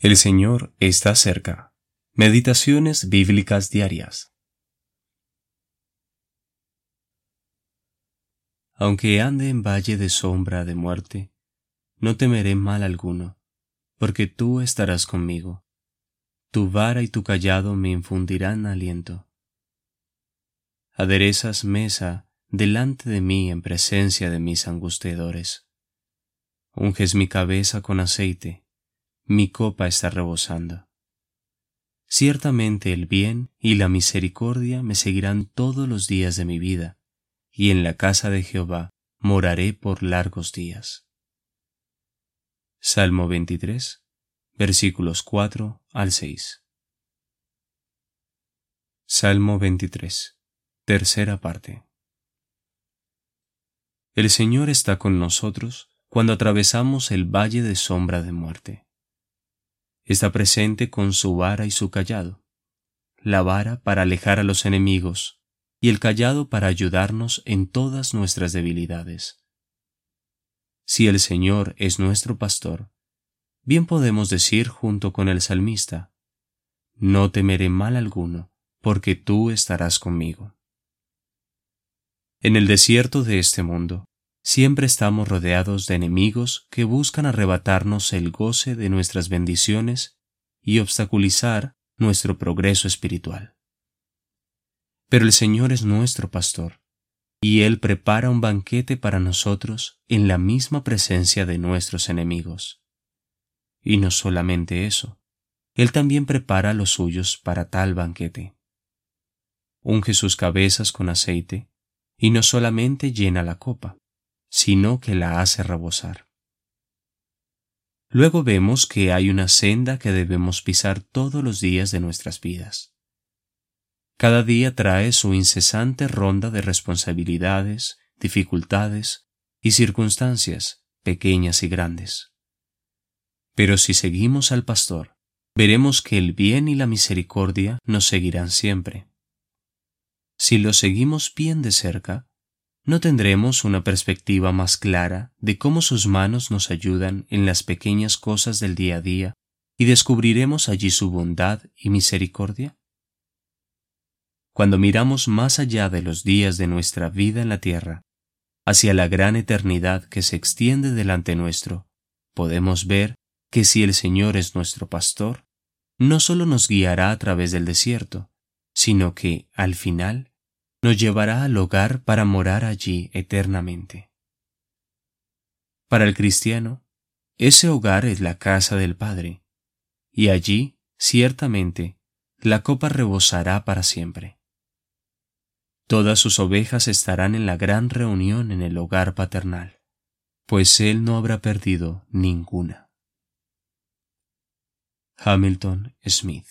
El Señor está cerca. Meditaciones bíblicas diarias. Aunque ande en valle de sombra de muerte, no temeré mal alguno, porque tú estarás conmigo. Tu vara y tu callado me infundirán aliento. Aderezas mesa delante de mí en presencia de mis angustiadores. Unges mi cabeza con aceite mi copa está rebosando. Ciertamente el bien y la misericordia me seguirán todos los días de mi vida, y en la casa de Jehová moraré por largos días. Salmo 23, versículos 4 al 6. Salmo 23, tercera parte. El Señor está con nosotros cuando atravesamos el valle de sombra de muerte está presente con su vara y su callado, la vara para alejar a los enemigos y el callado para ayudarnos en todas nuestras debilidades. Si el Señor es nuestro pastor, bien podemos decir junto con el salmista, No temeré mal alguno, porque tú estarás conmigo. En el desierto de este mundo, siempre estamos rodeados de enemigos que buscan arrebatarnos el goce de nuestras bendiciones y obstaculizar nuestro progreso espiritual. Pero el Señor es nuestro pastor, y Él prepara un banquete para nosotros en la misma presencia de nuestros enemigos. Y no solamente eso, Él también prepara los suyos para tal banquete. Unge sus cabezas con aceite, y no solamente llena la copa, sino que la hace rebosar. Luego vemos que hay una senda que debemos pisar todos los días de nuestras vidas. Cada día trae su incesante ronda de responsabilidades, dificultades y circunstancias, pequeñas y grandes. Pero si seguimos al pastor, veremos que el bien y la misericordia nos seguirán siempre. Si lo seguimos bien de cerca, ¿no tendremos una perspectiva más clara de cómo sus manos nos ayudan en las pequeñas cosas del día a día y descubriremos allí su bondad y misericordia? Cuando miramos más allá de los días de nuestra vida en la tierra, hacia la gran eternidad que se extiende delante nuestro, podemos ver que si el Señor es nuestro pastor, no solo nos guiará a través del desierto, sino que, al final, nos llevará al hogar para morar allí eternamente. Para el cristiano, ese hogar es la casa del Padre, y allí, ciertamente, la copa rebosará para siempre. Todas sus ovejas estarán en la gran reunión en el hogar paternal, pues Él no habrá perdido ninguna. Hamilton Smith